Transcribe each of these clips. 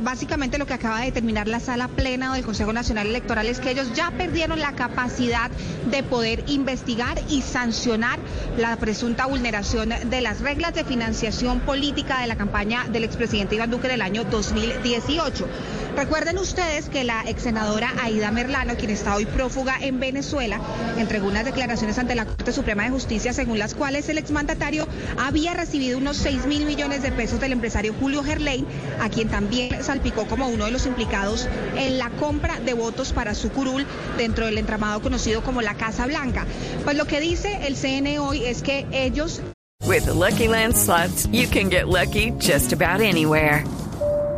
Básicamente lo que acaba de determinar la sala plena del Consejo Nacional Electoral es que ellos ya perdieron la capacidad de poder investigar y sancionar la presunta vulneración de las reglas de financiación política de la campaña del expresidente Iván Duque del año 2018. Recuerden ustedes que la ex senadora Aida Merlano, quien está hoy prófuga en Venezuela, entregó unas declaraciones ante la Corte Suprema de Justicia según las cuales el exmandatario había recibido unos 6 mil millones de pesos del empresario Julio Gerlein, a quien también salpicó como uno de los implicados en la compra de votos para su curul dentro del entramado conocido como la Casa Blanca. Pues lo que dice el CNE hoy es que ellos... With the Lucky Land slots, you can get lucky just about anywhere.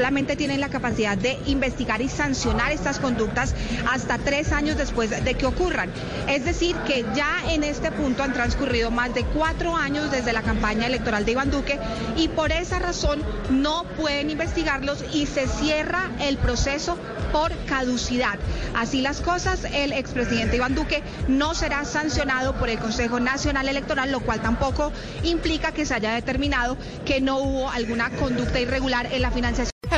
Solamente tienen la capacidad de investigar y sancionar estas conductas hasta tres años después de que ocurran. Es decir, que ya en este punto han transcurrido más de cuatro años desde la campaña electoral de Iván Duque y por esa razón no pueden investigarlos y se cierra el proceso por caducidad. Así las cosas, el expresidente Iván Duque no será sancionado por el Consejo Nacional Electoral, lo cual tampoco implica que se haya determinado que no hubo alguna conducta irregular en la financiación.